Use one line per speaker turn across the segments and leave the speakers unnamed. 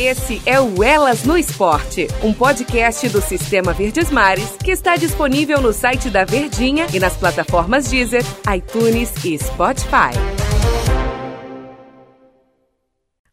Esse é o Elas no Esporte, um podcast do Sistema Verdes Mares que está disponível no site da Verdinha e nas plataformas Deezer, iTunes e Spotify.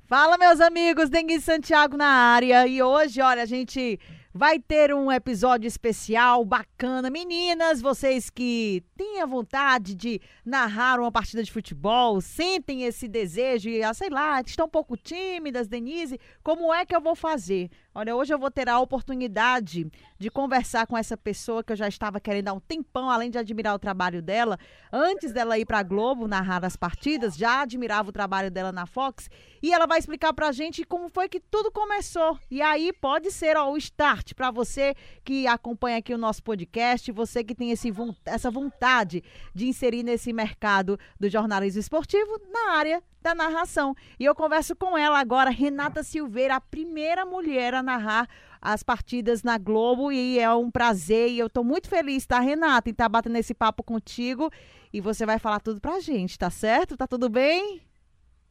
Fala, meus amigos, Dengue Santiago na área. E hoje, olha, a gente vai ter um episódio especial bacana. Meninas, vocês que têm a vontade de narrar uma partida de futebol, sentem esse desejo e, ah, sei lá, estão um pouco tímidas, Denise, como é que eu vou fazer? Olha, hoje eu vou ter a oportunidade de conversar com essa pessoa que eu já estava querendo há um tempão, além de admirar o trabalho dela. Antes dela ir para a Globo narrar as partidas, já admirava o trabalho dela na Fox. E ela vai explicar para a gente como foi que tudo começou. E aí pode ser ó, o start para você que acompanha aqui o nosso podcast, você que tem esse, essa vontade de inserir nesse mercado do jornalismo esportivo na área da narração. E eu converso com ela agora, Renata Silveira, a primeira mulher a narrar as partidas na Globo e é um prazer e eu estou muito feliz, tá, Renata, em estar tá batendo esse papo contigo e você vai falar tudo pra gente, tá certo? Tá tudo bem?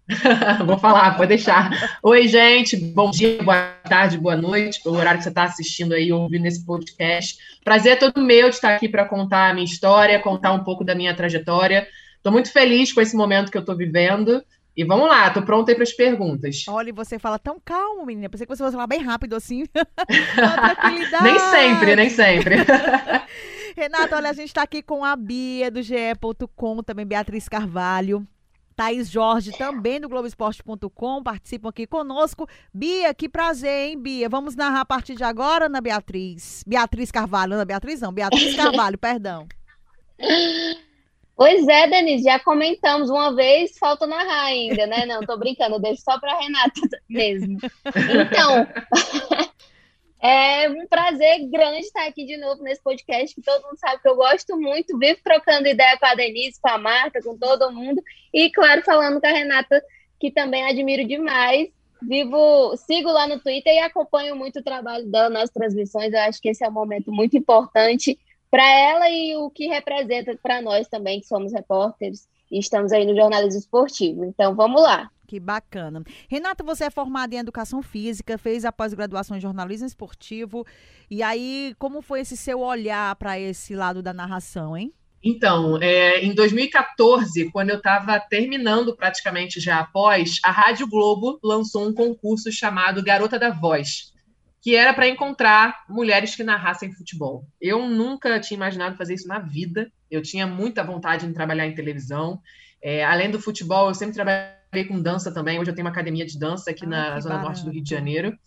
Vou falar, pode deixar. Oi, gente, bom dia, boa tarde, boa noite, pelo horário que você está assistindo aí, ouvindo esse podcast. Prazer é todo meu de estar aqui para contar a minha história, contar um pouco da minha trajetória. Estou muito feliz com esse momento que eu estou vivendo. E vamos lá, tô pronta aí para as perguntas.
Olha, você fala tão calmo, menina. Pensei que você fosse falar bem rápido assim.
nem sempre, nem sempre.
Renata, olha, a gente está aqui com a Bia do GE.com, também Beatriz Carvalho. Thaís Jorge, também do Globoesporte.com, participam aqui conosco. Bia, que prazer, hein, Bia? Vamos narrar a partir de agora, Ana Beatriz? Beatriz Carvalho, Ana Beatriz não, Beatriz Carvalho, perdão.
Pois é, Denise, já comentamos uma vez, falta narrar ainda, né? Não, tô brincando, deixo só para Renata mesmo. Então, é um prazer grande estar aqui de novo nesse podcast, que todo mundo sabe que eu gosto muito, vivo trocando ideia com a Denise, com a Marta, com todo mundo, e claro, falando com a Renata, que também admiro demais. Vivo, sigo lá no Twitter e acompanho muito o trabalho dela nas transmissões. Eu acho que esse é um momento muito importante para ela e o que representa para nós também, que somos repórteres e estamos aí no jornalismo esportivo. Então, vamos lá.
Que bacana. Renata, você é formada em educação física, fez a pós-graduação em jornalismo esportivo. E aí, como foi esse seu olhar para esse lado da narração, hein?
Então, é, em 2014, quando eu estava terminando praticamente já após, a Rádio Globo lançou um concurso chamado Garota da Voz que era para encontrar mulheres que narrassem futebol. Eu nunca tinha imaginado fazer isso na vida. Eu tinha muita vontade de trabalhar em televisão. É, além do futebol, eu sempre trabalhei com dança também. Hoje eu tenho uma academia de dança aqui ah, na Zona Norte do Rio de Janeiro.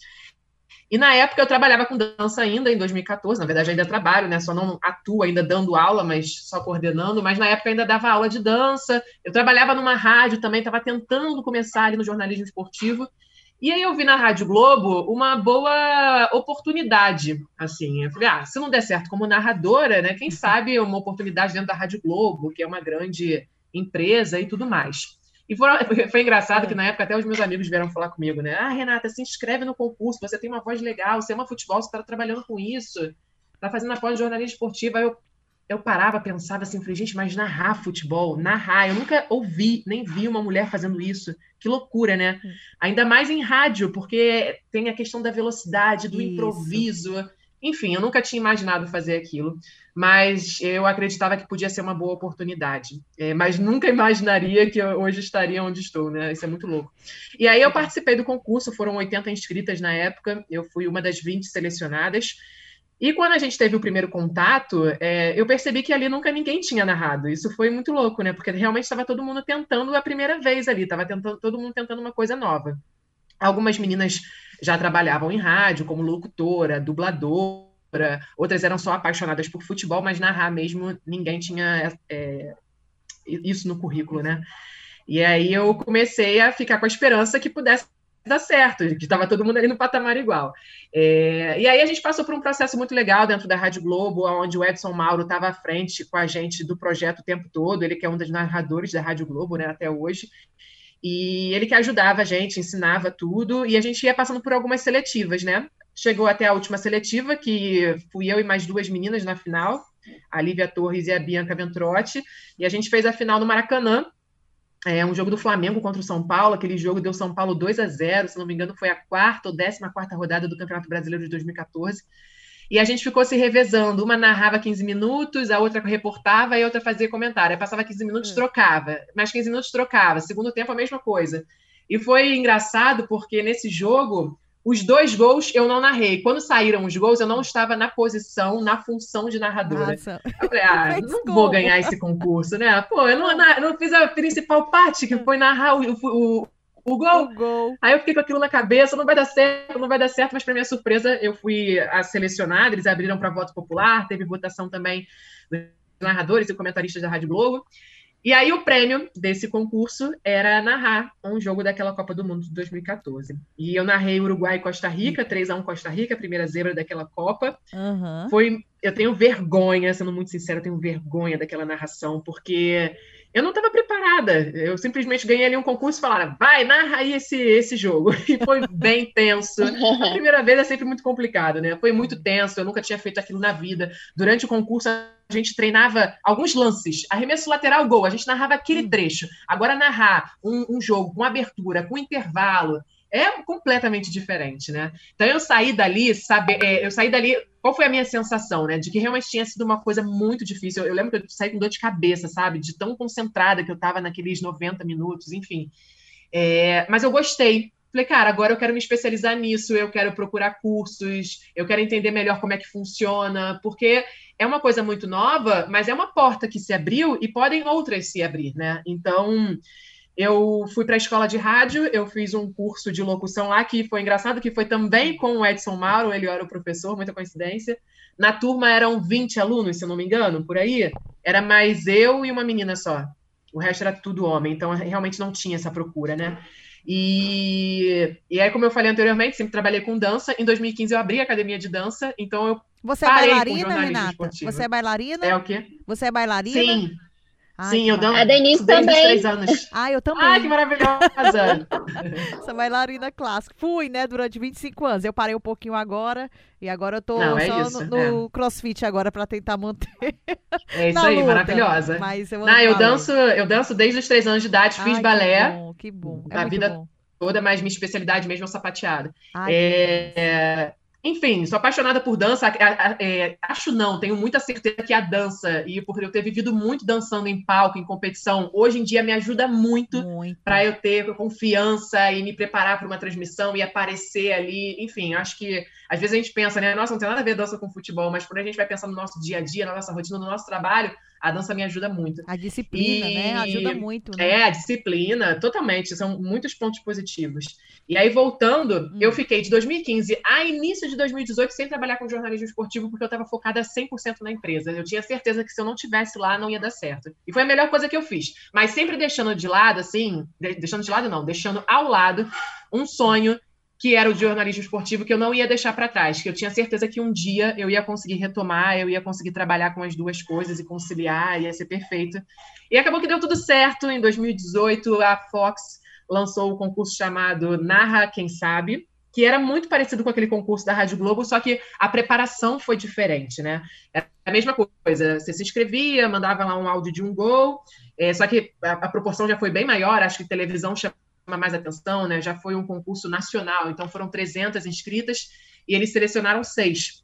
E na época eu trabalhava com dança ainda, em 2014. Na verdade, ainda trabalho, né? Só não atuo ainda dando aula, mas só coordenando. Mas na época eu ainda dava aula de dança. Eu trabalhava numa rádio também, estava tentando começar ali no jornalismo esportivo. E aí eu vi na Rádio Globo uma boa oportunidade, assim. Eu falei, ah, se não der certo como narradora, né? Quem sabe uma oportunidade dentro da Rádio Globo, que é uma grande empresa e tudo mais. E foi, foi engraçado que na época até os meus amigos vieram falar comigo, né? Ah, Renata, se inscreve no concurso, você tem uma voz legal, você ama futebol, você está trabalhando com isso, está fazendo a pós de jornalismo esportivo. Aí eu eu parava, pensava assim, falei, gente, mas narrar futebol, narrar, eu nunca ouvi, nem vi uma mulher fazendo isso. Que loucura, né? Hum. Ainda mais em rádio, porque tem a questão da velocidade, do isso. improviso. Enfim, eu nunca tinha imaginado fazer aquilo, mas eu acreditava que podia ser uma boa oportunidade. É, mas nunca imaginaria que eu hoje estaria onde estou, né? Isso é muito louco. E aí eu participei do concurso, foram 80 inscritas na época, eu fui uma das 20 selecionadas. E quando a gente teve o primeiro contato, é, eu percebi que ali nunca ninguém tinha narrado. Isso foi muito louco, né? Porque realmente estava todo mundo tentando a primeira vez ali, estava todo mundo tentando uma coisa nova. Algumas meninas já trabalhavam em rádio, como locutora, dubladora, outras eram só apaixonadas por futebol, mas narrar mesmo ninguém tinha é, isso no currículo, né? E aí eu comecei a ficar com a esperança que pudesse dar certo, que estava todo mundo ali no patamar igual. É, e aí a gente passou por um processo muito legal dentro da Rádio Globo, onde o Edson Mauro estava à frente com a gente do projeto o tempo todo, ele que é um dos narradores da Rádio Globo, né, até hoje. E ele que ajudava a gente, ensinava tudo, e a gente ia passando por algumas seletivas, né? Chegou até a última seletiva, que fui eu e mais duas meninas na final, a Lívia Torres e a Bianca Ventrotti, e a gente fez a final no Maracanã, é, um jogo do Flamengo contra o São Paulo. Aquele jogo deu São Paulo 2 a 0 se não me engano, foi a quarta ou décima quarta rodada do Campeonato Brasileiro de 2014. E a gente ficou se revezando. Uma narrava 15 minutos, a outra reportava e a outra fazia comentário. Aí passava 15 minutos, hum. trocava. Mais 15 minutos, trocava. Segundo tempo, a mesma coisa. E foi engraçado porque nesse jogo, os dois gols eu não narrei. Quando saíram os gols, eu não estava na posição, na função de narradora. Nossa. Eu falei, ah, não vou ganhar esse concurso, né? Pô, eu não, não fiz a principal parte, que foi narrar o, o, o gol. o gol. Aí eu fiquei com aquilo na cabeça, não vai dar certo, não vai dar certo, mas para minha surpresa, eu fui a selecionada, eles abriram para voto popular, teve votação também dos narradores e comentaristas da Rádio Globo. E aí o prêmio desse concurso era narrar um jogo daquela Copa do Mundo de 2014. E eu narrei Uruguai e Costa Rica, 3 a 1 Costa Rica, a primeira zebra daquela Copa. Uhum. Foi, eu tenho vergonha, sendo muito sincero, eu tenho vergonha daquela narração, porque eu não estava preparada. Eu simplesmente ganhei ali um concurso e falaram, vai, narra aí esse, esse jogo. E foi bem tenso. A primeira vez é sempre muito complicado, né? Foi muito tenso, eu nunca tinha feito aquilo na vida. Durante o concurso, a gente treinava alguns lances, arremesso lateral, gol, a gente narrava aquele hum. trecho. Agora, narrar um, um jogo com abertura, com intervalo, é completamente diferente, né? Então eu saí dali, sabe, é, eu saí dali, qual foi a minha sensação, né? De que realmente tinha sido uma coisa muito difícil. Eu, eu lembro que eu saí com dor de cabeça, sabe? De tão concentrada que eu estava naqueles 90 minutos, enfim. É, mas eu gostei. Falei, cara, agora eu quero me especializar nisso, eu quero procurar cursos, eu quero entender melhor como é que funciona, porque é uma coisa muito nova, mas é uma porta que se abriu e podem outras se abrir, né? Então, eu fui para a escola de rádio, eu fiz um curso de locução lá, que foi engraçado, que foi também com o Edson Mauro, ele era o professor, muita coincidência. Na turma eram 20 alunos, se eu não me engano, por aí. Era mais eu e uma menina só. O resto era tudo homem, então realmente não tinha essa procura, né? E, e aí, como eu falei anteriormente, sempre trabalhei com dança. Em 2015 eu abri a academia de dança, então eu
Você é bailarina, Renata? Esportivo. Você é bailarina?
É o quê?
Você é bailarina?
Sim. Ai, Sim, eu dou
A Denise também. três
anos.
Ah, eu também.
Ai, que maravilhosa.
Essa bailarina clássica. Fui, né, durante 25 anos. Eu parei um pouquinho agora e agora eu tô
Não, é
só
isso,
no, no é. crossfit agora para tentar manter.
É isso aí,
luta.
maravilhosa.
Mas eu,
Não, eu danço, eu danço desde os três anos de idade, fiz
Ai,
balé.
Que bom, que bom. É
a vida
bom.
toda, mas minha especialidade mesmo é o sapateado.
Ai,
é, enfim, sou apaixonada por dança. É, acho não, tenho muita certeza que a dança, e por eu ter vivido muito dançando em palco, em competição, hoje em dia me ajuda muito, muito. para eu ter confiança e me preparar para uma transmissão e aparecer ali. Enfim, acho que às vezes a gente pensa, né? Nossa, não tem nada a ver dança com futebol, mas quando a gente vai pensar no nosso dia a dia, na nossa rotina, no nosso trabalho, a dança me ajuda muito.
A disciplina, e... né? Ajuda muito. Né?
É, a disciplina, totalmente. São muitos pontos positivos. E aí, voltando, hum. eu fiquei de 2015 a início de 2018 sem trabalhar com jornalismo esportivo, porque eu estava focada 100% na empresa. Eu tinha certeza que se eu não tivesse lá, não ia dar certo. E foi a melhor coisa que eu fiz. Mas sempre deixando de lado, assim, deixando de lado não, deixando ao lado um sonho que era o jornalismo esportivo que eu não ia deixar para trás, que eu tinha certeza que um dia eu ia conseguir retomar, eu ia conseguir trabalhar com as duas coisas e conciliar, ia ser perfeito. E acabou que deu tudo certo. Em 2018, a Fox lançou o concurso chamado Narra Quem Sabe, que era muito parecido com aquele concurso da Rádio Globo, só que a preparação foi diferente, né? Era a mesma coisa, você se inscrevia, mandava lá um áudio de um gol, é, só que a, a proporção já foi bem maior, acho que televisão chama mais atenção, né? Já foi um concurso nacional, então foram 300 inscritas e eles selecionaram seis.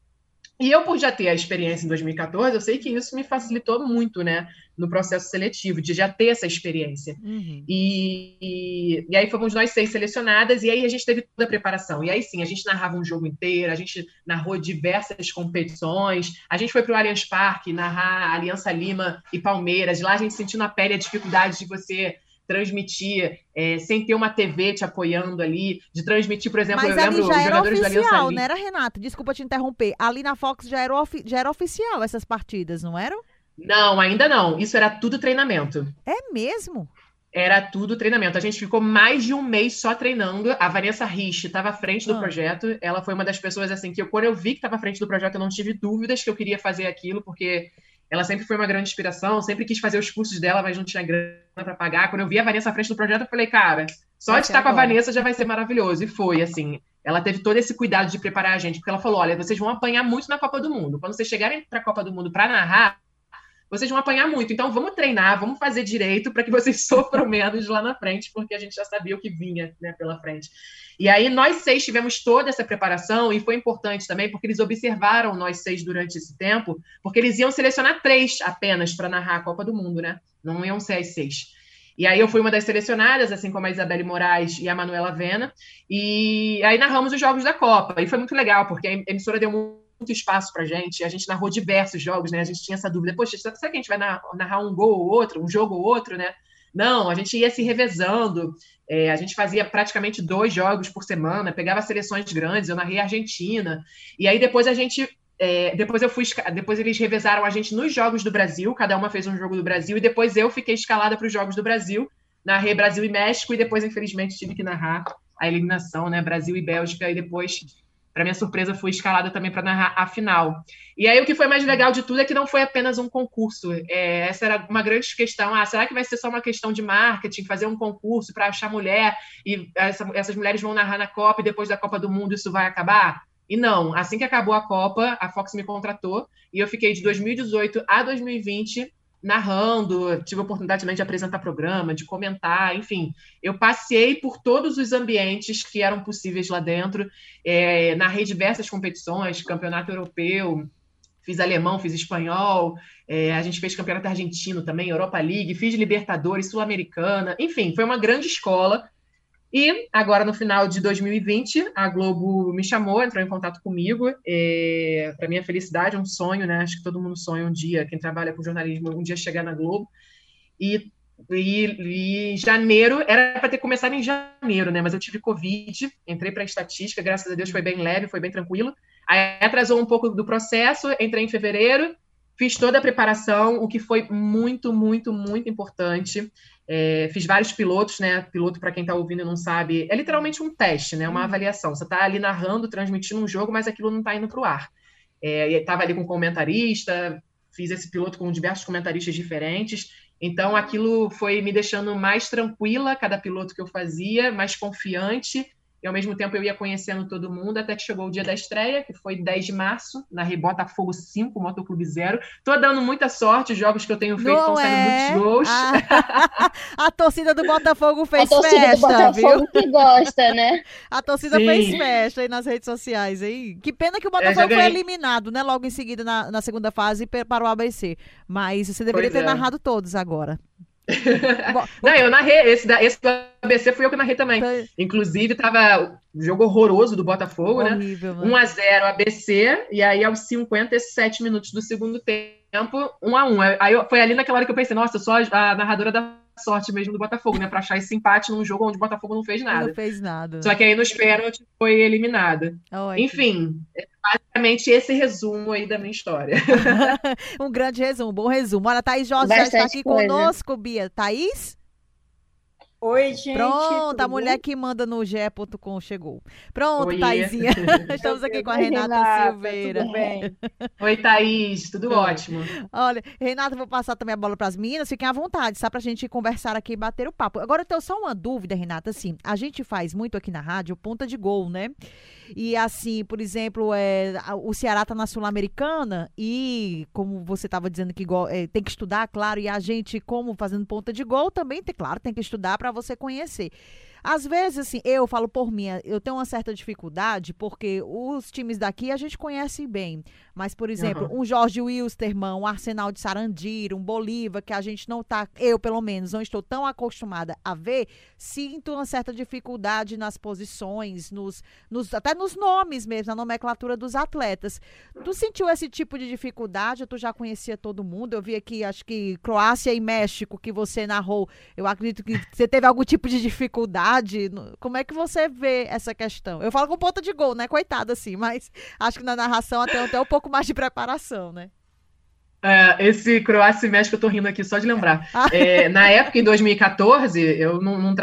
E eu, por já ter a experiência em 2014, eu sei que isso me facilitou muito, né, no processo seletivo, de já ter essa experiência. Uhum. E, e, e, aí fomos nós seis selecionadas, e aí a gente teve toda a preparação. E aí sim, a gente narrava um jogo inteiro, a gente narrou diversas competições, a gente foi para o Allianz Parque narrar Aliança Lima e Palmeiras, lá a gente sentiu na pele a dificuldade de você transmitir é, sem ter uma TV te apoiando ali, de transmitir, por exemplo,
Mas
eu lembro
já era
oficial,
não era, Renata? Desculpa te interromper. Ali na Fox já era, já era oficial essas partidas, não eram?
Não, ainda não. Isso era tudo treinamento.
É mesmo?
Era tudo treinamento. A gente ficou mais de um mês só treinando. A Vanessa Rich estava à frente do ah. projeto. Ela foi uma das pessoas assim que eu, quando eu vi que estava à frente do projeto, eu não tive dúvidas que eu queria fazer aquilo, porque ela sempre foi uma grande inspiração, sempre quis fazer os cursos dela, mas não tinha grana para pagar. Quando eu vi a Vanessa à frente do projeto, eu falei, cara, só de estar com a Vanessa já vai ser maravilhoso. E foi, assim. Ela teve todo esse cuidado de preparar a gente, porque ela falou: olha, vocês vão apanhar muito na Copa do Mundo. Quando vocês chegarem para a Copa do Mundo para narrar, vocês vão apanhar muito. Então, vamos treinar, vamos fazer direito para que vocês sofram menos lá na frente, porque a gente já sabia o que vinha né, pela frente. E aí, nós seis tivemos toda essa preparação, e foi importante também, porque eles observaram nós seis durante esse tempo, porque eles iam selecionar três apenas para narrar a Copa do Mundo, né? Não iam ser as seis. E aí eu fui uma das selecionadas, assim como a Isabelle Moraes e a Manuela Vena, e aí narramos os jogos da Copa. E foi muito legal, porque a emissora deu espaço para gente. A gente narrou diversos jogos, né? A gente tinha essa dúvida: poxa, será que a gente vai narrar um gol ou outro, um jogo ou outro, né? Não, a gente ia se revezando. É, a gente fazia praticamente dois jogos por semana, pegava seleções grandes. Eu narrei a Argentina. E aí depois a gente é, depois eu fui, depois eles revezaram a gente nos jogos do Brasil, cada uma fez um jogo do Brasil, e depois eu fiquei escalada para os jogos do Brasil, narrei Brasil e México, e depois, infelizmente, tive que narrar a eliminação, né? Brasil e Bélgica, e depois para minha surpresa, fui escalada também para narrar a final. E aí o que foi mais legal de tudo é que não foi apenas um concurso. É, essa era uma grande questão. Ah, será que vai ser só uma questão de marketing, fazer um concurso para achar mulher e essa, essas mulheres vão narrar na Copa e depois da Copa do Mundo isso vai acabar? E não, assim que acabou a Copa, a Fox me contratou e eu fiquei de 2018 a 2020 narrando, tive a oportunidade também de apresentar programa, de comentar, enfim, eu passei por todos os ambientes que eram possíveis lá dentro, é, narrei diversas competições, campeonato europeu, fiz alemão, fiz espanhol, é, a gente fez campeonato argentino também, Europa League, fiz Libertadores, Sul-Americana, enfim, foi uma grande escola e agora, no final de 2020, a Globo me chamou, entrou em contato comigo. É, Para minha felicidade, um sonho, né? Acho que todo mundo sonha um dia, quem trabalha com jornalismo, um dia chegar na Globo. E, e, e janeiro, era para ter começado em janeiro, né? Mas eu tive Covid, entrei para estatística, graças a Deus foi bem leve, foi bem tranquilo. Aí atrasou um pouco do processo, entrei em fevereiro, fiz toda a preparação, o que foi muito, muito, muito importante. É, fiz vários pilotos, né? Piloto, para quem está ouvindo e não sabe, é literalmente um teste, né? Uma uhum. avaliação. Você está ali narrando, transmitindo um jogo, mas aquilo não está indo para o ar. É, estava ali com comentarista, fiz esse piloto com diversos comentaristas diferentes. Então, aquilo foi me deixando mais tranquila, cada piloto que eu fazia, mais confiante e ao mesmo tempo eu ia conhecendo todo mundo, até que chegou o dia da estreia, que foi 10 de março, na Botafogo 5, Motoclube 0. Tô dando muita sorte, os jogos que eu tenho feito estão saindo é? muitos gols.
A... a torcida do Botafogo fez
festa, A torcida
festa,
do Botafogo viu? que gosta, né?
A torcida Sim. fez festa aí nas redes sociais, hein? Que pena que o é, Botafogo foi eliminado, né? Logo em seguida, na, na segunda fase, para o ABC. Mas você deveria pois ter é. narrado todos agora.
não, eu narrei. Esse, da, esse do ABC fui eu que narrei também. Foi. Inclusive, tava um jogo horroroso do Botafogo, né? Horrível, né? 1x0 ABC, e aí aos 57 minutos do segundo tempo, 1x1. Aí eu, foi ali naquela hora que eu pensei, nossa, eu sou a, narradora da sorte mesmo do Botafogo, né? Pra achar esse empate num jogo onde o Botafogo não fez nada.
Não fez nada.
Só que aí nos pênaltis foi eliminada. Enfim, é basicamente esse resumo aí da minha história.
um grande resumo, bom resumo. Olha, Thaís Jorge já está aqui coisa. conosco, Bia. Thaís?
Oi, gente.
Pronto, a mulher que manda no ge.com chegou. Pronto, Oi. Thaisinha. Estamos aqui com a Renata, Renata Silveira.
Tudo bem?
Oi, Thaís, tudo Oi. ótimo.
Olha, Renata, vou passar também a bola para as meninas. Fiquem à vontade, só para a gente conversar aqui e bater o papo. Agora eu tenho só uma dúvida, Renata. Assim, a gente faz muito aqui na rádio ponta de gol, né? E assim, por exemplo, é, o Ceará está na Sul-Americana e, como você estava dizendo que é, tem que estudar, claro, e a gente, como fazendo ponta de gol, também, tem, claro, tem que estudar para você conhecer. Às vezes, assim, eu falo por mim, eu tenho uma certa dificuldade, porque os times daqui a gente conhece bem. Mas, por exemplo, uhum. um Jorge Wilstermann, um Arsenal de Sarandira, um Bolívar, que a gente não tá, eu pelo menos, não estou tão acostumada a ver, sinto uma certa dificuldade nas posições, nos, nos até nos nomes mesmo, na nomenclatura dos atletas. Tu sentiu esse tipo de dificuldade? Tu já conhecia todo mundo? Eu vi aqui, acho que Croácia e México, que você narrou, eu acredito que você teve algum tipo de dificuldade como é que você vê essa questão? Eu falo com ponta de gol, né? Coitada, assim, mas acho que na narração até, até um pouco mais de preparação, né?
É, esse Croácia e México, eu tô rindo aqui só de lembrar. Ah. É, na época, em 2014, eu não, não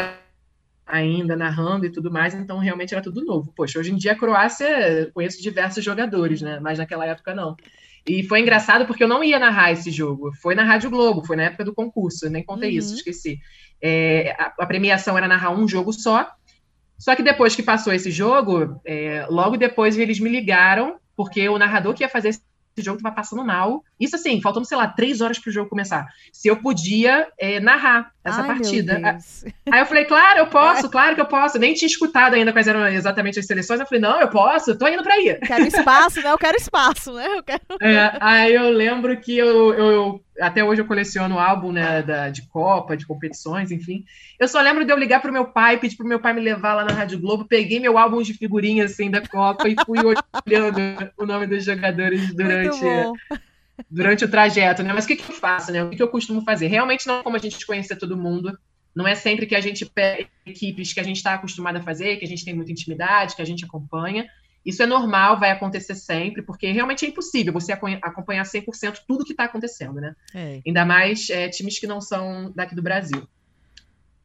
ainda narrando e tudo mais, então realmente era tudo novo. Poxa, hoje em dia a Croácia, conheço diversos jogadores, né? Mas naquela época não. E foi engraçado porque eu não ia narrar esse jogo. Foi na Rádio Globo, foi na época do concurso, eu nem contei uhum. isso, esqueci. É, a, a, premiação era narrar um jogo só. Só que depois que passou esse jogo, é, logo depois eles me ligaram, porque o narrador que ia fazer esse jogo tava passando mal. Isso assim, faltando, sei lá, três horas pro jogo começar. Se eu podia é, narrar essa
Ai,
partida. Aí eu falei, claro, eu posso, claro que eu posso. Nem tinha escutado ainda quais eram exatamente as seleções. Eu falei, não, eu posso, tô indo pra aí.
Quero espaço, né? Eu quero espaço, né? Eu quero...
É, aí eu lembro que eu- eu- até hoje eu coleciono álbum né, da, de Copa, de competições, enfim. Eu só lembro de eu ligar pro meu pai, pedir pro meu pai me levar lá na Rádio Globo, peguei meu álbum de figurinhas assim da Copa e fui olhando o nome dos jogadores durante, durante o trajeto, né? Mas o que, que eu faço, né? O que, que eu costumo fazer? Realmente não é como a gente conhecer todo mundo. Não é sempre que a gente pega equipes que a gente está acostumado a fazer, que a gente tem muita intimidade, que a gente acompanha. Isso é normal, vai acontecer sempre, porque realmente é impossível você acompanhar 100% tudo que está acontecendo, né?
É.
Ainda mais é, times que não são daqui do Brasil.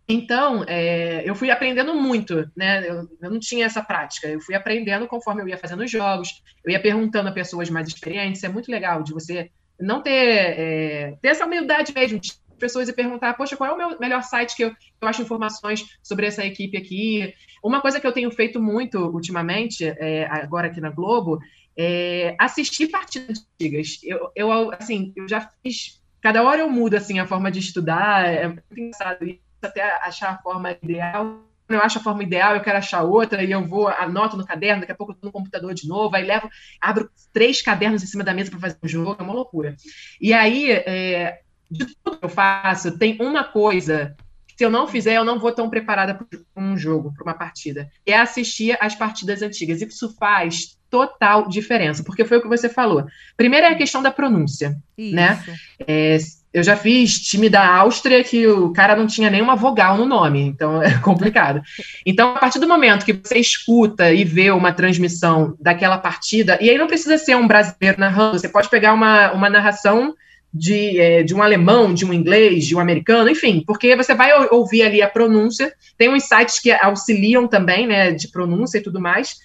Então, é, eu fui aprendendo muito, né? Eu, eu não tinha essa prática. Eu fui aprendendo conforme eu ia fazendo os jogos, eu ia perguntando a pessoas mais experientes. É muito legal de você não ter, é, ter essa humildade mesmo, de pessoas e perguntar, poxa, qual é o meu melhor site que eu, eu acho informações sobre essa equipe aqui? Uma coisa que eu tenho feito muito ultimamente, é, agora aqui na Globo, é assistir partidas antigas. Eu, eu, assim, eu já fiz. Cada hora eu mudo assim a forma de estudar. É muito engraçado isso, até achar a forma ideal. Eu acho a forma ideal, eu quero achar outra, e eu vou, anoto no caderno, daqui a pouco eu tô no computador de novo, aí levo, abro três cadernos em cima da mesa para fazer um jogo, é uma loucura. E aí, é, de tudo que eu faço, tem uma coisa que se eu não fizer, eu não vou tão preparada para um jogo, para uma partida. É assistir as partidas antigas. Isso faz total diferença, porque foi o que você falou. Primeiro é a questão da pronúncia.
Isso.
Né? É, eu já fiz time da Áustria que o cara não tinha nenhuma vogal no nome, então é complicado. Então, a partir do momento que você escuta e vê uma transmissão daquela partida, e aí não precisa ser um brasileiro narrando, você pode pegar uma, uma narração de, é, de um alemão, de um inglês, de um americano, enfim, porque você vai ou- ouvir ali a pronúncia, tem uns sites que auxiliam também, né, de pronúncia e tudo mais,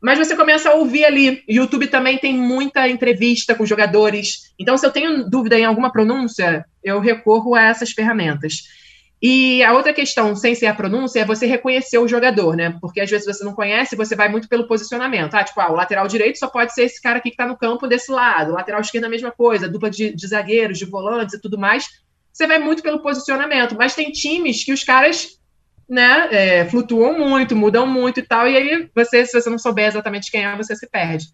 mas você começa a ouvir ali. YouTube também tem muita entrevista com jogadores. Então, se eu tenho dúvida em alguma pronúncia, eu recorro a essas ferramentas. E a outra questão, sem ser a pronúncia, é você reconhecer o jogador, né? Porque às vezes você não conhece, você vai muito pelo posicionamento. Ah, tipo, ah, o lateral direito só pode ser esse cara aqui que tá no campo desse lado. O lateral esquerdo a mesma coisa, dupla de, de zagueiros, de volantes e tudo mais. Você vai muito pelo posicionamento. Mas tem times que os caras né, é, flutuam muito, mudam muito e tal, e aí você, se você não souber exatamente quem é, você se perde.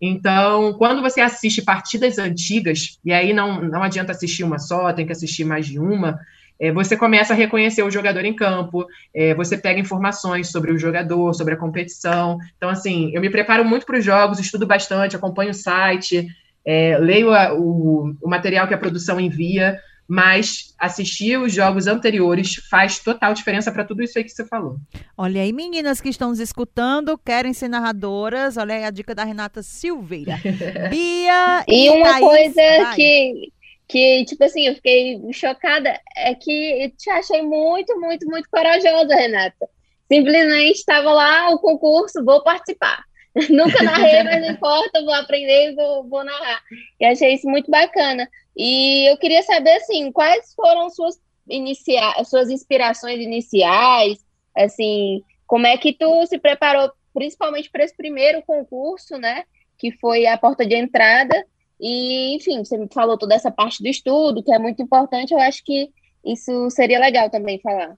Então, quando você assiste partidas antigas, e aí não, não adianta assistir uma só, tem que assistir mais de uma, é, você começa a reconhecer o jogador em campo, é, você pega informações sobre o jogador, sobre a competição. Então, assim, eu me preparo muito para os jogos, estudo bastante, acompanho o site, é, leio a- o, o material que a produção envia, mas assistir os jogos anteriores faz total diferença para tudo isso aí que você falou.
Olha aí, meninas que estão nos escutando, querem ser narradoras. Olha aí a dica da Renata Silveira. Bia
E uma
Thaís,
coisa
vai.
que, que, tipo assim, eu fiquei chocada é que eu te achei muito, muito, muito corajosa, Renata. Simplesmente estava lá o concurso, vou participar. Nunca narrei, mas não importa, vou aprender e vou, vou narrar. E achei isso muito bacana. E eu queria saber, assim, quais foram suas, inicia suas inspirações iniciais, assim, como é que tu se preparou, principalmente para esse primeiro concurso, né? Que foi a porta de entrada. E, enfim, você me falou toda essa parte do estudo, que é muito importante. Eu acho que isso seria legal também falar.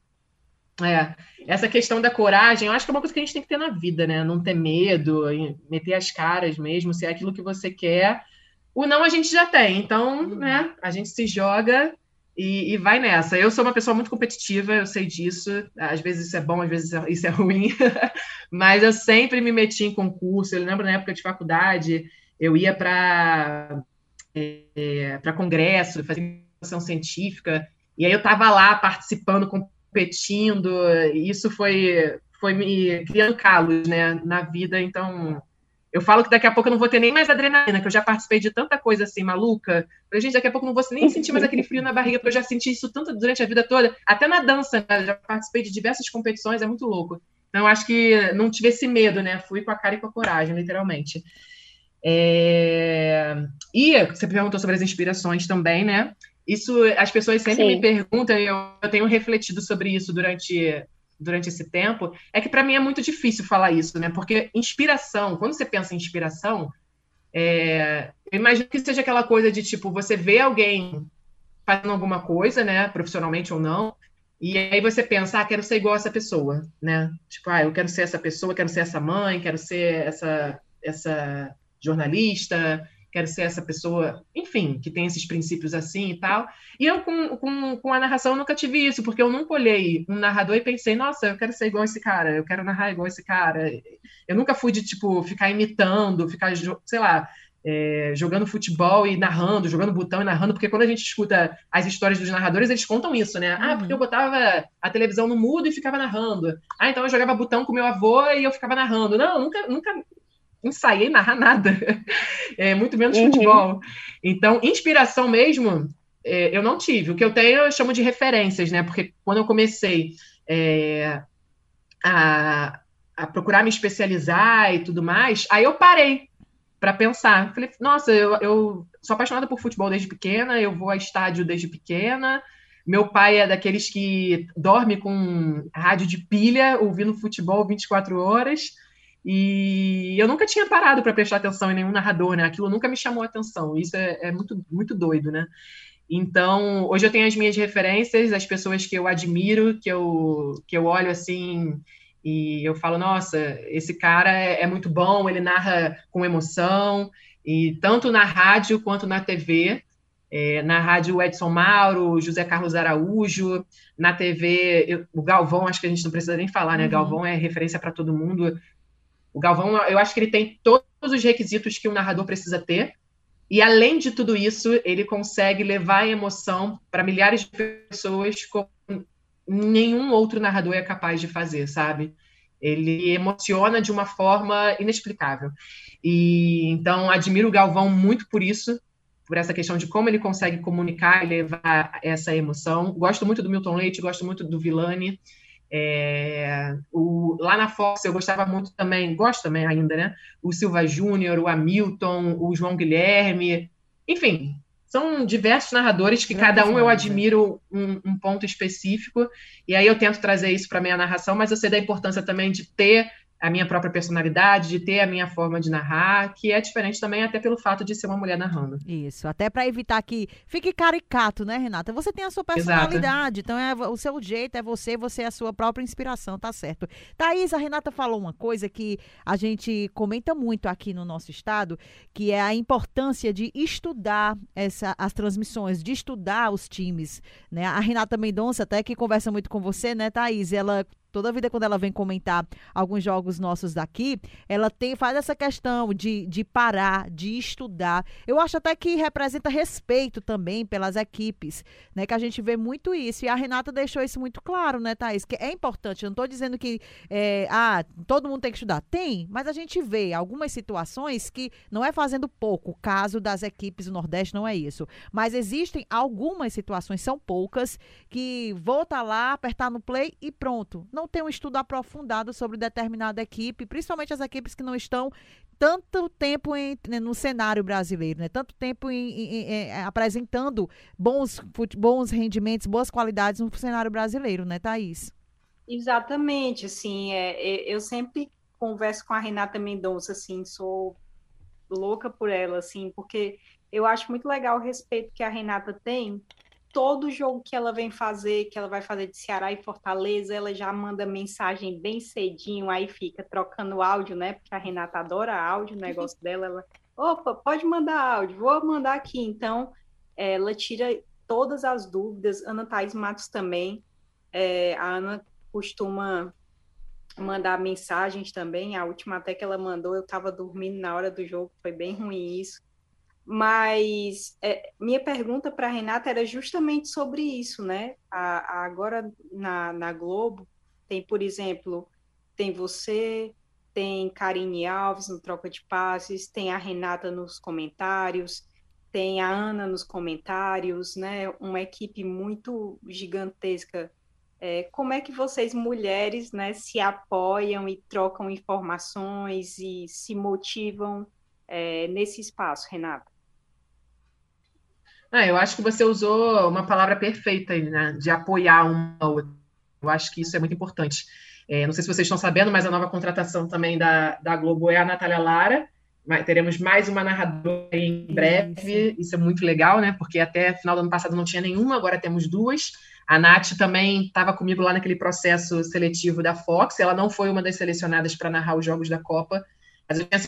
É, essa questão da coragem, eu acho que é uma coisa que a gente tem que ter na vida, né? Não ter medo, meter as caras mesmo, se é aquilo que você quer. O não a gente já tem, então, né? A gente se joga e, e vai nessa. Eu sou uma pessoa muito competitiva, eu sei disso. Às vezes isso é bom, às vezes isso é ruim. Mas eu sempre me meti em concurso. Eu lembro na época de faculdade, eu ia para é, para congresso, fazer investigação científica, e aí eu estava lá participando, competindo, e isso foi, foi me criando calos né, na vida, então eu falo que daqui a pouco eu não vou ter nem mais adrenalina, que eu já participei de tanta coisa assim, maluca. Falei, gente, daqui a pouco eu não vou nem sentir mais aquele frio na barriga, porque eu já senti isso tanto durante a vida toda, até na dança, né? Já participei de diversas competições, é muito louco. Então, acho que não tive esse medo, né? Fui com a cara e com a coragem, literalmente. É... E você perguntou sobre as inspirações também, né? Isso, as pessoas sempre
Sim.
me perguntam, e eu, eu tenho refletido sobre isso durante, durante esse tempo, é que para mim é muito difícil falar isso, né? Porque inspiração, quando você pensa em inspiração, É, eu imagino que seja aquela coisa de tipo, você vê alguém fazendo alguma coisa, né, profissionalmente ou não, e aí você pensa, ah, quero ser igual a essa pessoa, né? Tipo, ah, eu quero ser essa pessoa, quero ser essa mãe, quero ser essa, essa jornalista, quero ser essa pessoa, enfim, que tem esses princípios assim e tal. E eu, com, com, com a narração, nunca tive isso, porque eu nunca olhei um narrador e pensei, nossa, eu quero ser igual esse cara, eu quero narrar igual esse cara. Eu nunca fui de, tipo, ficar imitando, ficar, sei lá, é, jogando futebol e narrando, jogando botão e narrando, porque quando a gente escuta as histórias dos narradores, eles contam isso, né? Ah, porque eu uhum. botava a televisão no mudo e ficava narrando. Ah, então eu jogava botão com meu avô e eu ficava narrando. Não, nunca, nunca ensaiei narrar nada, é, muito menos uhum. futebol. Então, inspiração mesmo, é, eu não tive. O que eu tenho eu chamo de referências, né? Porque quando eu comecei é, a, a procurar me especializar e tudo mais, aí eu parei para pensar. Falei, nossa, eu, eu sou apaixonada por futebol desde pequena, eu vou a estádio desde pequena. Meu pai é daqueles que dorme com rádio de pilha, ouvindo futebol 24 horas. E eu nunca tinha parado para prestar atenção em nenhum narrador, né? Aquilo nunca me chamou a atenção. Isso é, é, muito, muito doido, né? Então, hoje eu tenho as minhas referências, as pessoas que eu admiro, que eu, que eu olho assim e eu falo, nossa, esse cara é, é muito bom, ele narra com emoção, e tanto na rádio quanto na TV. É, na rádio Edson Mauro, José Carlos Araújo, na TV eu, o Galvão, acho que a gente não precisa nem falar, né? Uhum. Galvão é referência para todo mundo. O Galvão, eu acho que ele tem todos os requisitos que um narrador precisa ter. E além de tudo isso, ele consegue levar a emoção para milhares de pessoas como nenhum outro narrador é capaz de fazer, sabe? Ele emociona de uma forma inexplicável. E então admiro o Galvão muito por isso, por essa questão de como ele consegue comunicar e levar essa emoção. Gosto muito do Milton Leite, gosto muito do Villani. É, o, lá na Fox eu gostava muito também, gosto também ainda, né? O Silva Júnior, o Hamilton, o João Guilherme, enfim, são diversos narradores que cada um eu admiro um, um ponto específico, e aí eu tento trazer isso para a minha narração, mas eu sei da importância também de ter a minha própria personalidade, de ter a minha forma de narrar, que é diferente também até pelo fato de ser uma mulher narrando.
Isso, até para evitar que fique caricato, né, Renata? Você tem a sua personalidade, Exato. então é o seu jeito, é você, você é a sua própria inspiração, tá certo. Thaís, a Renata falou uma coisa que a gente comenta muito aqui no nosso estado, que é a importância de estudar essa, as transmissões, de estudar os times, né? A Renata Mendonça, até que conversa muito com você, né, Thaís? Ela toda vida quando ela vem comentar alguns jogos nossos daqui, ela tem faz essa questão de, de parar, de estudar. Eu acho até que representa respeito também pelas equipes, né? Que a gente vê muito isso. E a Renata deixou isso muito claro, né, Thaís? Que é importante. Eu não estou dizendo que é, ah, todo mundo tem que estudar. Tem, mas a gente vê algumas situações que não é fazendo pouco. O caso das equipes do Nordeste não é isso. Mas existem algumas situações, são poucas, que vou estar tá lá, apertar no play e pronto. Não não um estudo aprofundado sobre determinada equipe, principalmente as equipes que não estão tanto tempo em, né, no cenário brasileiro, né? tanto tempo em, em, em, é, apresentando bons, bons rendimentos, boas qualidades no cenário brasileiro, né, Thaís?
Exatamente, assim, é, é, eu sempre converso com a Renata Mendonça, assim, sou louca por ela, assim, porque eu acho muito legal o respeito que a Renata tem todo jogo que ela vem fazer, que ela vai fazer de Ceará e Fortaleza, ela já manda mensagem bem cedinho, aí fica trocando áudio, né? Porque a Renata adora áudio, o negócio dela, ela, opa, pode mandar áudio, vou mandar aqui. Então, ela tira todas as dúvidas, Ana Thaís Matos também, é, a Ana costuma mandar mensagens também, a última até que ela mandou, eu estava dormindo na hora do jogo, foi bem ruim isso. Mas é, minha pergunta para a Renata era justamente sobre isso, né? A, a, agora na, na Globo tem, por exemplo, tem você, tem Karine Alves no Troca de Passes, tem a Renata nos comentários, tem a Ana nos comentários, né? Uma equipe muito gigantesca. É, como é que vocês, mulheres, né, se apoiam e trocam informações e se motivam é, nesse espaço, Renata?
Ah, eu acho que você usou uma palavra perfeita aí, né? De apoiar uma outra. Eu acho que isso é muito importante. É, não sei se vocês estão sabendo, mas a nova contratação também da, da Globo é a Natália Lara. teremos mais uma narradora em breve, isso. é muito legal, né? Porque até final do ano passado não tinha nenhuma, agora temos duas. A Nath também estava comigo lá naquele processo seletivo da Fox, ela não foi uma das selecionadas para narrar os jogos da Copa, mas eu ia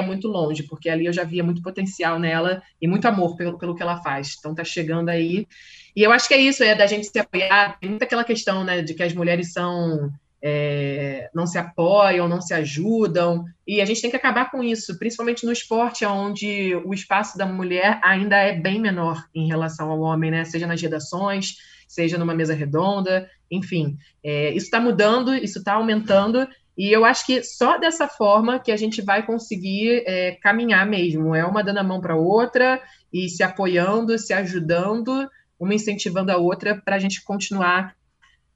muito longe, porque ali eu já via muito potencial nela e muito amor pelo, pelo que ela faz. Então tá chegando aí. E eu acho que é isso, é da gente se apoiar. Tem muita aquela questão, né, de que as mulheres são é, não se apoiam, não se ajudam, e a gente tem que acabar com isso, principalmente no esporte, onde o espaço da mulher ainda é bem menor em relação ao homem, né? Seja nas redações, seja numa mesa redonda, enfim, é, isso está mudando, isso está aumentando, e eu acho que só dessa forma que a gente vai conseguir é, caminhar mesmo, é uma dando a mão para outra e se apoiando, se ajudando, uma incentivando a outra para a gente continuar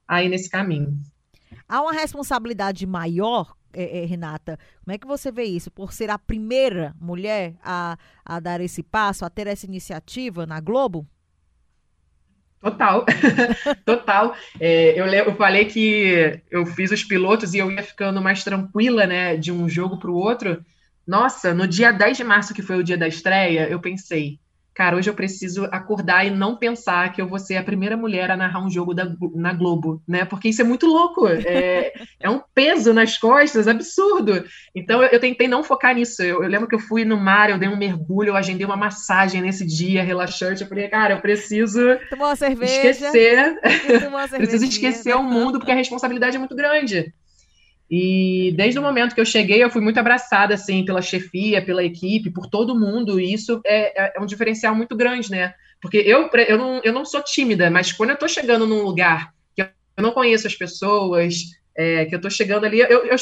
aí nesse caminho.
Há uma responsabilidade maior, é, é, Renata? Como é que você vê isso? Por ser a primeira mulher a, a dar esse passo, a ter essa iniciativa na Globo?
Total, total. É, eu, eu falei que eu fiz os pilotos e eu ia ficando mais tranquila, né, de um jogo para o outro. Nossa, no dia 10 de março, que foi o dia da estreia, eu pensei, cara, hoje eu preciso acordar e não pensar que eu vou ser a primeira mulher a narrar um jogo da, na Globo, né? Porque isso é muito louco, é, é um peso nas costas absurdo. Então eu, eu tentei não focar nisso. Eu, eu, lembro que eu fui no mar, eu dei um mergulho, eu agendei uma massagem nesse dia, relaxante. Eu falei, cara, eu preciso esquecer, preciso esquecer o mundo porque a responsabilidade é muito grande. E desde o momento que eu cheguei, eu fui muito abraçada, assim, pela chefia, pela equipe, por todo mundo, e isso é, é, é um diferencial muito grande, né? Porque eu, eu, não, eu não sou tímida, mas quando eu estou chegando num lugar que eu não conheço as pessoas, é, que eu estou chegando ali, eu, eu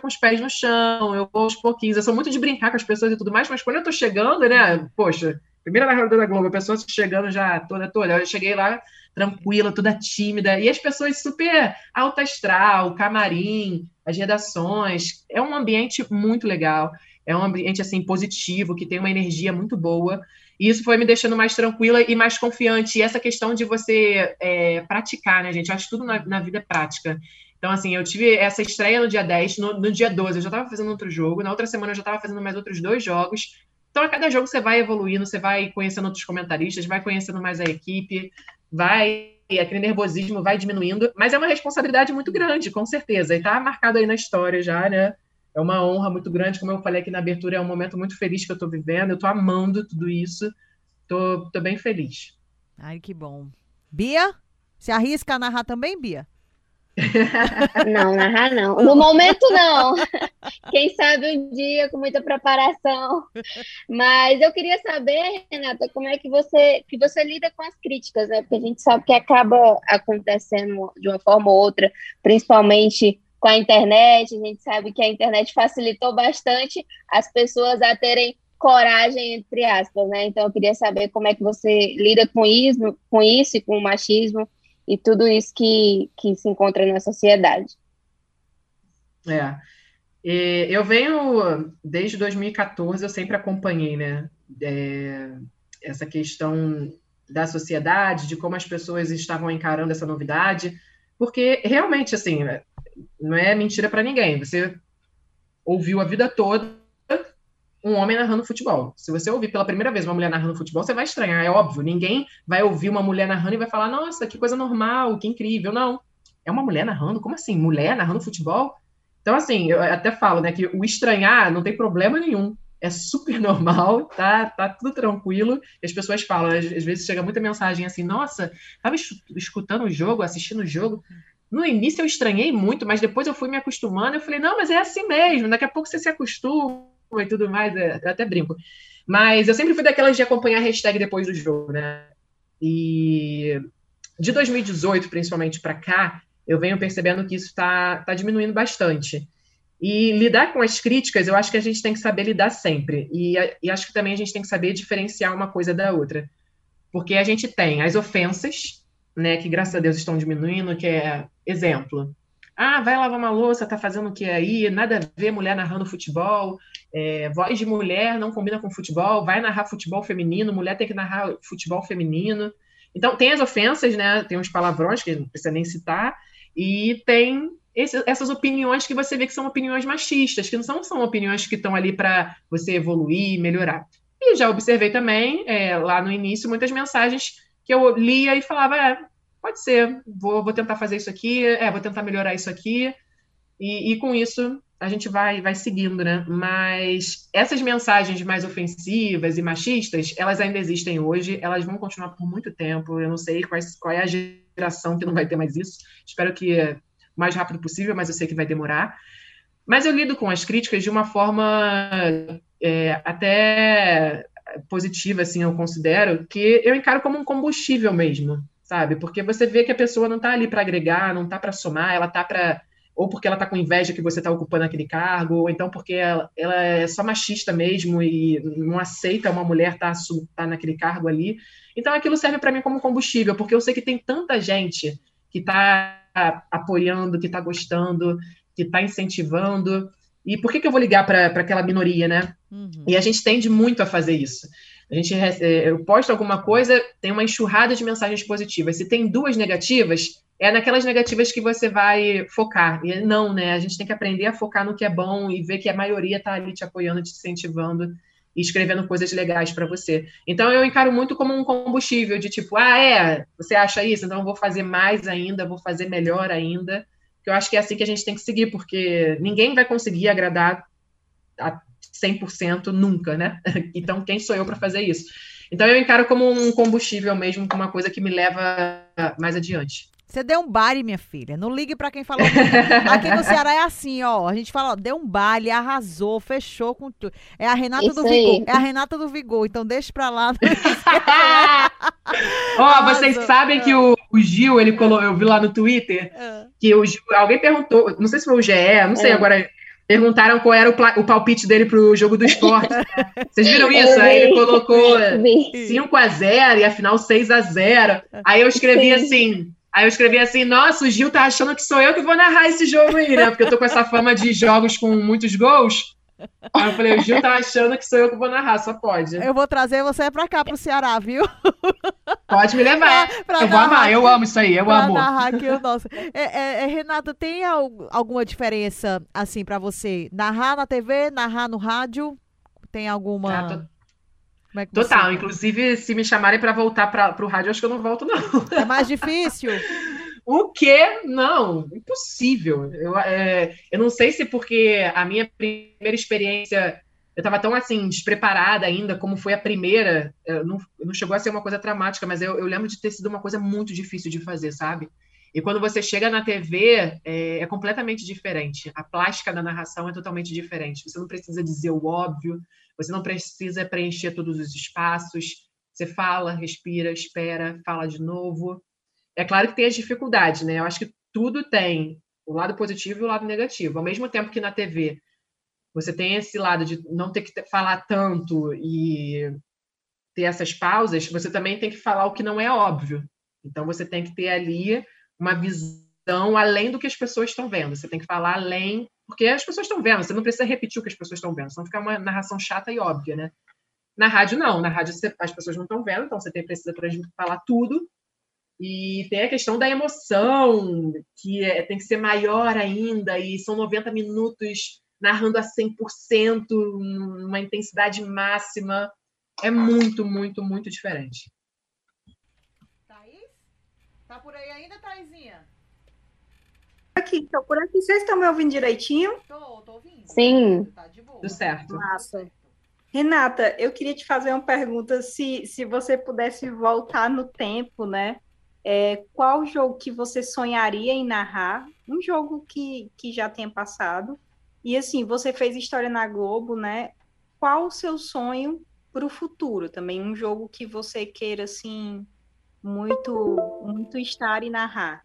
com os pés no chão, eu vou aos pouquinhos, eu sou muito de brincar com as pessoas e tudo mais, mas quando eu estou chegando, né, poxa, primeira narradora da Globo, a pessoa chegando já toda, toda, eu cheguei lá tranquila, toda tímida, e as pessoas super alta astral, camarim, as redações, é um ambiente muito legal, é um ambiente, assim, positivo, que tem uma energia muito boa, e isso foi me deixando mais tranquila e mais confiante, e essa questão de você é, praticar, né, gente, eu acho tudo na, na vida prática, então, assim, eu tive essa estreia no dia 10, no, no dia 12 eu já estava fazendo outro jogo, na outra semana eu já estava fazendo mais outros dois jogos, então, a cada jogo você vai evoluindo, você vai conhecendo outros comentaristas, vai conhecendo mais a equipe, vai aquele nervosismo vai diminuindo, mas é uma responsabilidade muito grande, com certeza. E está marcado aí na história já, né? É uma honra muito grande, como eu falei aqui na abertura, é um momento muito feliz que eu estou vivendo, eu estou amando tudo isso, estou bem feliz.
Ai, que bom. Bia, se arrisca a narrar também, Bia?
Não, narrar não. No momento não. Quem sabe um dia com muita preparação. Mas eu queria saber, Renata, como é que você que você lida com as críticas, né? Porque a gente sabe que acaba acontecendo de uma forma ou outra, principalmente com a internet. A gente sabe que a internet facilitou bastante as pessoas a terem coragem, entre aspas, né? Então eu queria saber como é que você lida com isso, com isso e com o machismo e tudo isso que, que se encontra na sociedade.
É. E eu venho, desde 2014, eu sempre acompanhei, né, é, essa questão da sociedade, de como as pessoas estavam encarando essa novidade, porque realmente, assim, não é mentira para ninguém. Você ouviu a vida toda um homem narrando futebol. Se você ouvir pela primeira vez uma mulher narrando futebol, você vai estranhar, é óbvio. Ninguém vai ouvir uma mulher narrando e vai falar, nossa, que coisa normal, que incrível. Não. É uma mulher narrando? Como assim? Mulher narrando futebol? Então, assim, eu até falo, né, que o estranhar não tem problema nenhum. É super normal, tá, tá tudo tranquilo. E as pessoas falam, às, às vezes chega muita mensagem assim, nossa, estava escutando o jogo, assistindo o jogo. No início eu estranhei muito, mas depois eu fui me acostumando. Eu falei, não, mas é assim mesmo. Daqui a pouco você se acostuma e tudo mais, é, eu até brinco. Mas eu sempre fui daquelas de acompanhar a hashtag depois do jogo, né? E de 2018, principalmente para cá, eu venho percebendo que isso está tá diminuindo bastante. E lidar com as críticas, eu acho que a gente tem que saber lidar sempre. E, e acho que também a gente tem que saber diferenciar uma coisa da outra. Porque a gente tem as ofensas, né, que graças a Deus estão diminuindo, que é exemplo. Ah, vai lavar uma louça, tá fazendo o que aí? Nada a ver mulher narrando futebol. É, voz de mulher não combina com futebol. Vai narrar futebol feminino, mulher tem que narrar futebol feminino. Então, tem as ofensas, né? Tem os palavrões que não precisa nem citar. E tem esse, essas opiniões que você vê que são opiniões machistas, que não são, são opiniões que estão ali para você evoluir, melhorar. E já observei também, é, lá no início, muitas mensagens que eu lia e falava: é, pode ser, vou, vou tentar fazer isso aqui, é, vou tentar melhorar isso aqui. E, e com isso a gente vai, vai seguindo, né? Mas essas mensagens mais ofensivas e machistas, elas ainda existem hoje, elas vão continuar por muito tempo. Eu não sei qual, qual é a geração que não vai ter mais isso. Espero que o mais rápido possível, mas eu sei que vai demorar. Mas eu lido com as críticas de uma forma é, até positiva, assim, eu considero, que eu encaro como um combustível mesmo, sabe? Porque você vê que a pessoa não está ali para agregar, não está para somar, ela está para ou porque ela está com inveja que você está ocupando aquele cargo, ou então porque ela, ela, é só machista mesmo e não aceita uma mulher estar tá, tá naquele cargo ali. Então aquilo serve para mim como combustível, porque eu sei que tem tanta gente que está apoiando, que está gostando, que está incentivando. E por que, que eu vou ligar para aquela minoria, né? Uhum. E a gente tende muito a fazer isso. A gente, é, eu posto alguma coisa, tem uma enxurrada de mensagens positivas. Se tem duas negativas, é naquelas negativas que você vai focar. E não, né? A gente tem que aprender a focar no que é bom e ver que a maioria está ali te apoiando, te incentivando e escrevendo coisas legais para você. Então eu encaro muito como um combustível de tipo, ah, é, você acha isso? Então eu vou fazer mais ainda, vou fazer melhor ainda. Que eu acho que é assim que a gente tem que seguir, porque ninguém vai conseguir agradar a 100% nunca, né? Então quem sou eu para fazer isso? Então eu encaro como um combustível mesmo, como uma coisa que me leva mais adiante.
Você deu um baile, minha filha. Não ligue para quem falou. Aqui no Ceará é assim, ó. A gente fala, ó, deu um baile, arrasou, fechou com tudo. É a Renata Isso do Vigor. Aí. É a Renata do Vigor. Então deixa pra lá.
Ó, oh, vocês sabem que o, o, Gil, ele colocou, eu vi lá no Twitter, é. que o Gil, alguém perguntou, não sei se foi o GE, não sei é. agora. Perguntaram qual era o, o, palpite dele pro jogo do esporte. Vocês viram isso? Aí ele colocou 5 a 0 e afinal 6 a 0 Aí eu escrevi Sim. assim Aí eu escrevi assim, nossa, o Gil tá achando que sou eu que vou narrar esse jogo aí, né? Porque eu tô com essa fama de jogos com muitos gols. Aí eu falei, o Gil tá achando que sou eu que vou narrar, só pode.
Eu vou trazer você pra cá, pro Ceará, viu?
Pode me levar. Pra, pra eu vou amar, eu amo isso aí, eu amo.
narrar aqui o nosso. É, é, é, Renata, tem alguma diferença, assim, pra você? Narrar na TV, narrar no rádio? Tem alguma... Ah, tô...
É Total, você... inclusive se me chamarem para voltar para o rádio, acho que eu não volto, não.
É mais difícil?
o quê? Não, impossível. Eu, é, eu não sei se porque a minha primeira experiência, eu estava tão assim, despreparada ainda, como foi a primeira, não, não chegou a ser uma coisa traumática, mas eu, eu lembro de ter sido uma coisa muito difícil de fazer, sabe? E quando você chega na TV, é, é, completamente diferente. A plástica da narração é totalmente diferente. Você não precisa dizer o óbvio, você não precisa preencher todos os espaços. Você fala, respira, espera, fala de novo. É claro que tem as dificuldades, né? Eu acho que tudo tem o lado positivo e o lado negativo. Ao mesmo tempo que na TV você tem esse lado de não ter que falar tanto e ter essas pausas, você também tem que falar o que não é óbvio. Então você tem que ter ali uma visão além do que as pessoas estão vendo. Você tem que falar além porque as pessoas estão vendo, você não precisa repetir o que as pessoas estão vendo, senão fica uma narração chata e óbvia, né? Na rádio, não. Na rádio, você, as pessoas não estão vendo, então você tem, precisa falar tudo. E tem a questão da emoção, que é, tem que ser maior ainda, e são 90 minutos narrando a 100%, uma intensidade máxima. É muito, muito, muito diferente.
Thaís? Tá por aí ainda, Thaisinha?
Aqui, tô por aqui. Vocês estão me ouvindo direitinho?
Tô, tô ouvindo. Sim.
Tá de boa. Tudo certo.
Massa. Renata, eu queria te fazer uma pergunta, se, se você pudesse voltar no tempo, né? É, qual jogo que você sonharia em narrar? Um jogo que, que já tenha passado. E assim, você fez história na Globo, né? Qual o seu sonho para o futuro também? Um jogo que você queira, assim, muito, muito estar e narrar.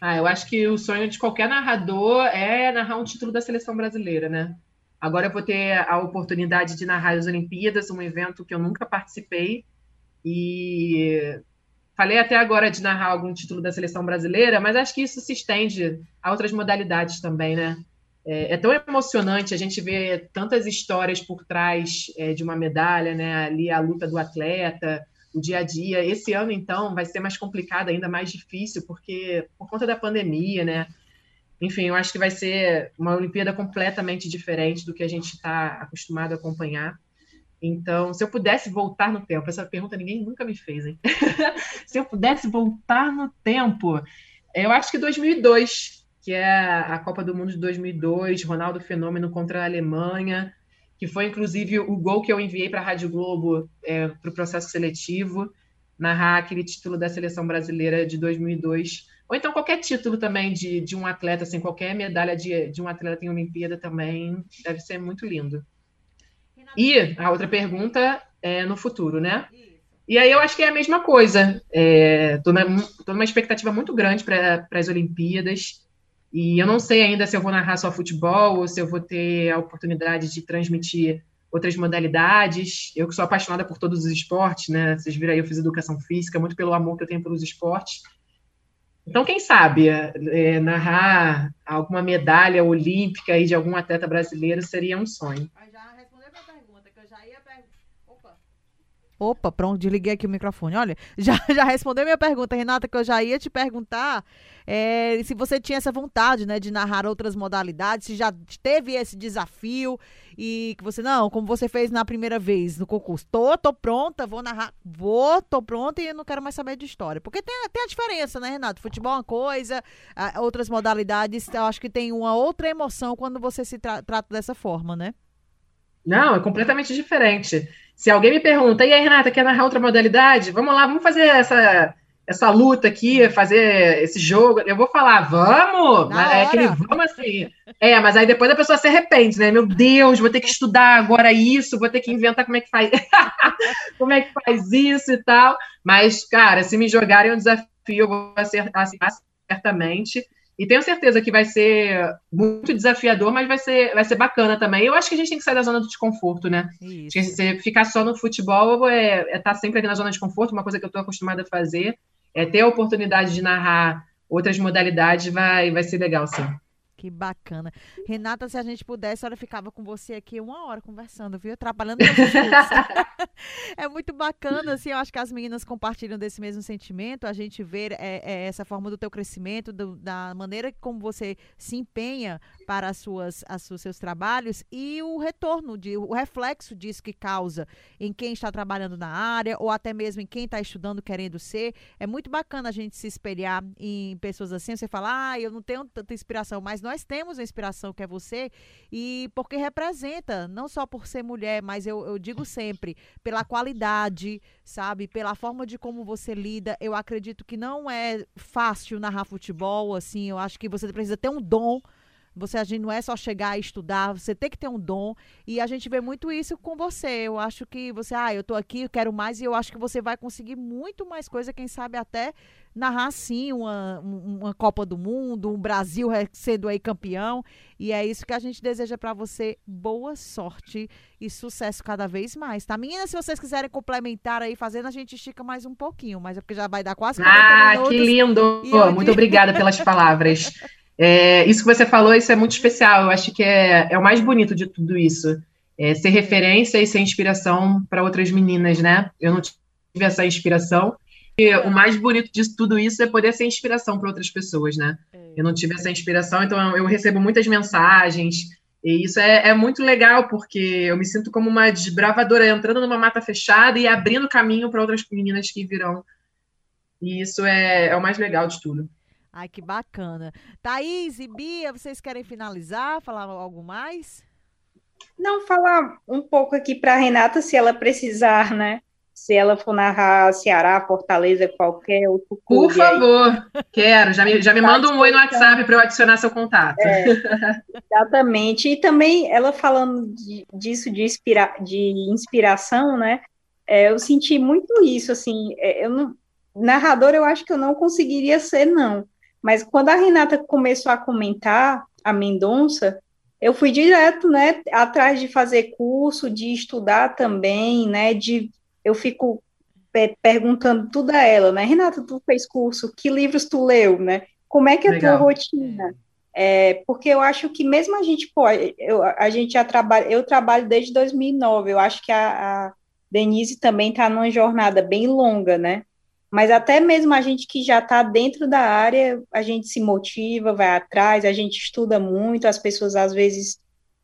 Ah, eu acho que o sonho de qualquer narrador é narrar um título da seleção brasileira, né? Agora eu vou ter a oportunidade de narrar as Olimpíadas, um evento que eu nunca participei. E falei até agora de narrar algum título da seleção brasileira, mas acho que isso se estende a outras modalidades também, né? É, é tão emocionante a gente ver tantas histórias por trás é, de uma medalha, né? Ali a luta do atleta, o dia a dia. Esse ano, então, vai ser mais complicado, ainda mais difícil, porque por conta da pandemia, né? Enfim, eu acho que vai ser uma Olimpíada completamente diferente do que a gente está acostumado a acompanhar. Então, se eu pudesse voltar no tempo, essa pergunta ninguém nunca me fez, hein? se eu pudesse voltar no tempo, eu acho que 2002, que é a Copa do Mundo de 2002, Ronaldo Fenômeno contra a Alemanha, que foi inclusive o gol que eu enviei para a Rádio Globo é, para o processo seletivo, narrar aquele título da seleção brasileira de 2002. Ou então qualquer título também de, de um atleta, assim, qualquer medalha de, de um atleta em Olimpíada também deve ser muito lindo. E a outra pergunta é no futuro, né? E aí eu acho que é a mesma coisa. Estou é, numa expectativa muito grande para as Olimpíadas. E eu não sei ainda se eu vou narrar só futebol ou se eu vou ter a oportunidade de transmitir outras modalidades. Eu que sou apaixonada por todos os esportes, né? Vocês viram aí, eu fiz educação física, muito pelo amor que eu tenho pelos esportes. Então, quem sabe, é, narrar alguma medalha olímpica aí de algum atleta brasileiro seria um sonho.
Opa, pronto, desliguei aqui o microfone. Olha, já, já respondeu minha pergunta, Renata, que eu já ia te perguntar é, se você tinha essa vontade, né, de narrar outras modalidades, se já teve esse desafio e que você, não, como você fez na primeira vez no concurso, tô, tô pronta, vou narrar, vou, tô pronta e não quero mais saber de história. Porque tem, tem a diferença, né, Renato? Futebol é uma coisa, outras modalidades, eu acho que tem uma outra emoção quando você se tra trata dessa forma, né?
Não, é completamente diferente. Se alguém me pergunta, e aí, Renata, quer narrar outra modalidade? Vamos lá, vamos fazer essa, essa luta aqui, fazer esse jogo. Eu vou falar, vamos!
Na
é aquele vamos assim. É, mas aí depois a pessoa se arrepende, né? Meu Deus, vou ter que estudar agora isso, vou ter que inventar como é que faz, como é que faz isso e tal. Mas, cara, se me jogarem um desafio, eu vou acertar certamente. E tenho certeza que vai ser muito desafiador, mas vai ser, vai ser bacana também. Eu acho que a gente tem que sair da zona do desconforto, né? Isso. Se ficar só no futebol é estar é tá sempre ali na zona de conforto, uma coisa que eu estou acostumada a fazer. É ter a oportunidade de narrar outras modalidades vai, vai ser legal, sim.
Que bacana. Renata, se a gente pudesse, a senhora ficava com você aqui uma hora conversando, viu? Atrapalhando É muito bacana, assim, eu acho que as meninas compartilham desse mesmo sentimento, a gente ver é, é, essa forma do teu crescimento, do, da maneira como você se empenha para as suas, as, os seus trabalhos e o retorno, de, o reflexo disso que causa em quem está trabalhando na área ou até mesmo em quem está estudando querendo ser. É muito bacana a gente se espelhar em pessoas assim, você fala, ah, eu não tenho tanta inspiração, mas nós temos a inspiração que é você, e porque representa, não só por ser mulher, mas eu, eu digo sempre, pela qualidade, sabe? Pela forma de como você lida. Eu acredito que não é fácil narrar futebol, assim, eu acho que você precisa ter um dom você a gente não é só chegar e estudar, você tem que ter um dom. E a gente vê muito isso com você. Eu acho que você, ah, eu tô aqui, eu quero mais, e eu acho que você vai conseguir muito mais coisa, quem sabe até narrar sim uma, uma Copa do Mundo, um Brasil sendo aí campeão. E é isso que a gente deseja para você. Boa sorte e sucesso cada vez mais, tá? Meninas, se vocês quiserem complementar aí fazendo, a gente estica mais um pouquinho, mas é porque já vai dar quase 40
ah,
minutos.
que lindo! Muito obrigada pelas palavras. É, isso que você falou, isso é muito especial. Eu acho que é, é o mais bonito de tudo isso. É ser referência e ser inspiração para outras meninas, né? Eu não tive essa inspiração. E o mais bonito de tudo isso é poder ser inspiração para outras pessoas, né? Eu não tive essa inspiração, então eu recebo muitas mensagens. E isso é, é muito legal, porque eu me sinto como uma desbravadora entrando numa mata fechada e abrindo caminho para outras meninas que virão. E isso é, é o mais legal de tudo.
Ai, que bacana. Thaís e Bia, vocês querem finalizar, falar algo mais?
Não, falar um pouco aqui para a Renata, se ela precisar, né? Se ela for narrar Ceará, Fortaleza, qualquer outro
clube. Por favor, aí. quero. Já me, já me manda um oi no WhatsApp para eu adicionar seu contato. É,
exatamente. E também ela falando de, disso de, inspira, de inspiração, né? É, eu senti muito isso, assim, é, eu não, narrador eu acho que eu não conseguiria ser, não. Mas quando a Renata começou a comentar a Mendonça, eu fui direto, né, atrás de fazer curso, de estudar também, né, de eu fico perguntando tudo a ela, né, Renata, tu fez curso, que livros tu leu, né, como é que é a tua rotina? É, porque eu acho que mesmo a gente pode, eu, a gente já trabalha, eu trabalho desde 2009, eu acho que a, a Denise também está numa jornada bem longa, né? Mas até mesmo a gente que já está dentro da área, a gente se motiva, vai atrás, a gente estuda muito, as pessoas às vezes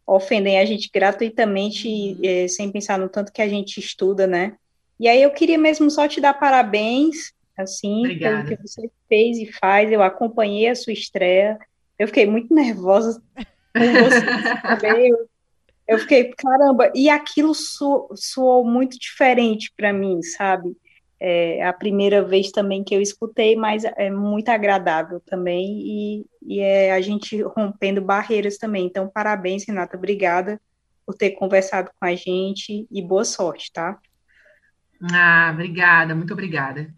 ofendem a gente gratuitamente, uhum. é, sem pensar no tanto que a gente estuda, né? E aí eu queria mesmo só te dar parabéns, assim, Obrigada. pelo que você fez e faz. Eu acompanhei a sua estreia. Eu fiquei muito nervosa com você também. Eu, eu fiquei, caramba, e aquilo soou muito diferente para mim, sabe? É a primeira vez também que eu escutei, mas é muito agradável também, e, e é a gente rompendo barreiras também. Então, parabéns, Renata, obrigada por ter conversado com a gente e boa sorte, tá?
Ah, obrigada, muito obrigada.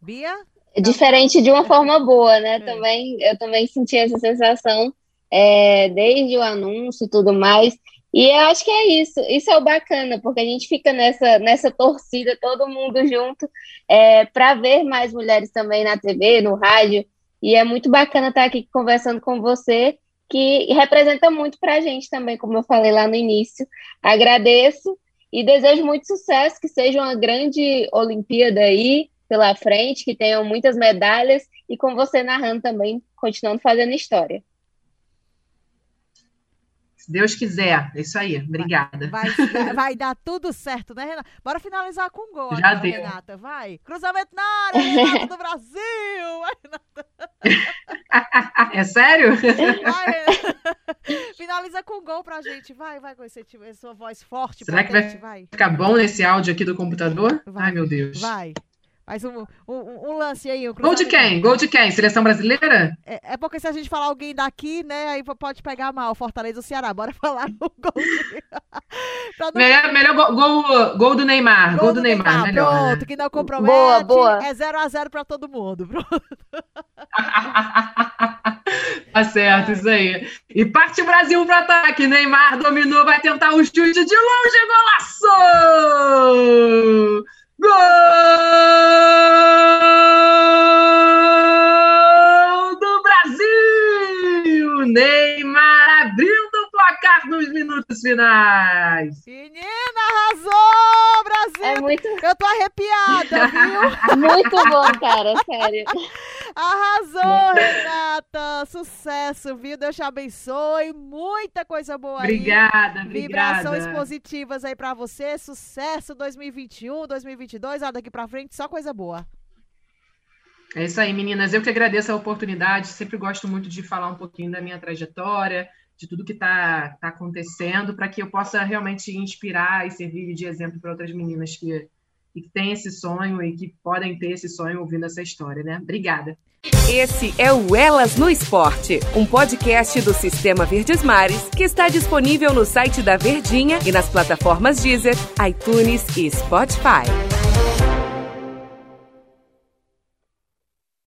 Bia?
Diferente de uma forma boa, né? É. Também, eu também senti essa sensação é, desde o anúncio e tudo mais. E eu acho que é isso, isso é o bacana, porque a gente fica nessa, nessa torcida, todo mundo junto, é, para ver mais mulheres também na TV, no rádio. E é muito bacana estar aqui conversando com você, que representa muito para a gente também, como eu falei lá no início. Agradeço e desejo muito sucesso, que seja uma grande Olimpíada aí pela frente, que tenham muitas medalhas e com você narrando também, continuando fazendo história.
Se Deus quiser, é isso aí. Obrigada.
Vai, vai, vai, dar tudo certo, né, Renata? Bora finalizar com um gol, Já agora, deu. Renata. Vai. Cruzamento na área, Renata do Brasil. Vai,
Renata. É sério?
Vai, Finaliza com um gol pra gente. Vai, vai com esse, sua voz forte.
Será que vai, vai ficar bom nesse áudio aqui do computador? Vai. Ai, meu Deus.
Vai. Mais um, um, um, lance aí. Um
Gol de quem? Gol de quem? Seleção brasileira?
É, é, porque se a gente falar alguém daqui, né, aí pode pegar mal. Fortaleza ou Ceará. Bora falar no gol de...
não... Melhor, melhor gol, gol, gol, do Neymar. Gol, gol do, do Neymar, Neymar, melhor.
Pronto, né? que não compromete. Boa, boa. É 0x0 pra todo mundo. Pronto.
tá certo, isso aí. E parte o Brasil pro ataque. Neymar dominou, vai tentar o chute de longe. Golaço! Gol do Brasil! Neymar abrindo o placar nos minutos finais.
Menina, arrasou, Brasil!
É muito...
Eu tô arrepiada, viu?
muito bom, cara, sério.
Arrasou, Renata! Sucesso, viu? Deus te abençoe. Muita coisa boa
obrigada,
aí. Obrigada, Vibrações positivas aí para você. Sucesso 2021, 2022. Ah, daqui para frente, só coisa boa.
É isso aí, meninas. Eu que agradeço a oportunidade. Sempre gosto muito de falar um pouquinho da minha trajetória, de tudo que está tá acontecendo, para que eu possa realmente inspirar e servir de exemplo para outras meninas que que têm esse sonho e que podem ter esse sonho ouvindo essa história, né? Obrigada.
Esse é o Elas no Esporte, um podcast do Sistema Verdes Mares que está disponível no site da Verdinha e nas plataformas Deezer, iTunes e Spotify.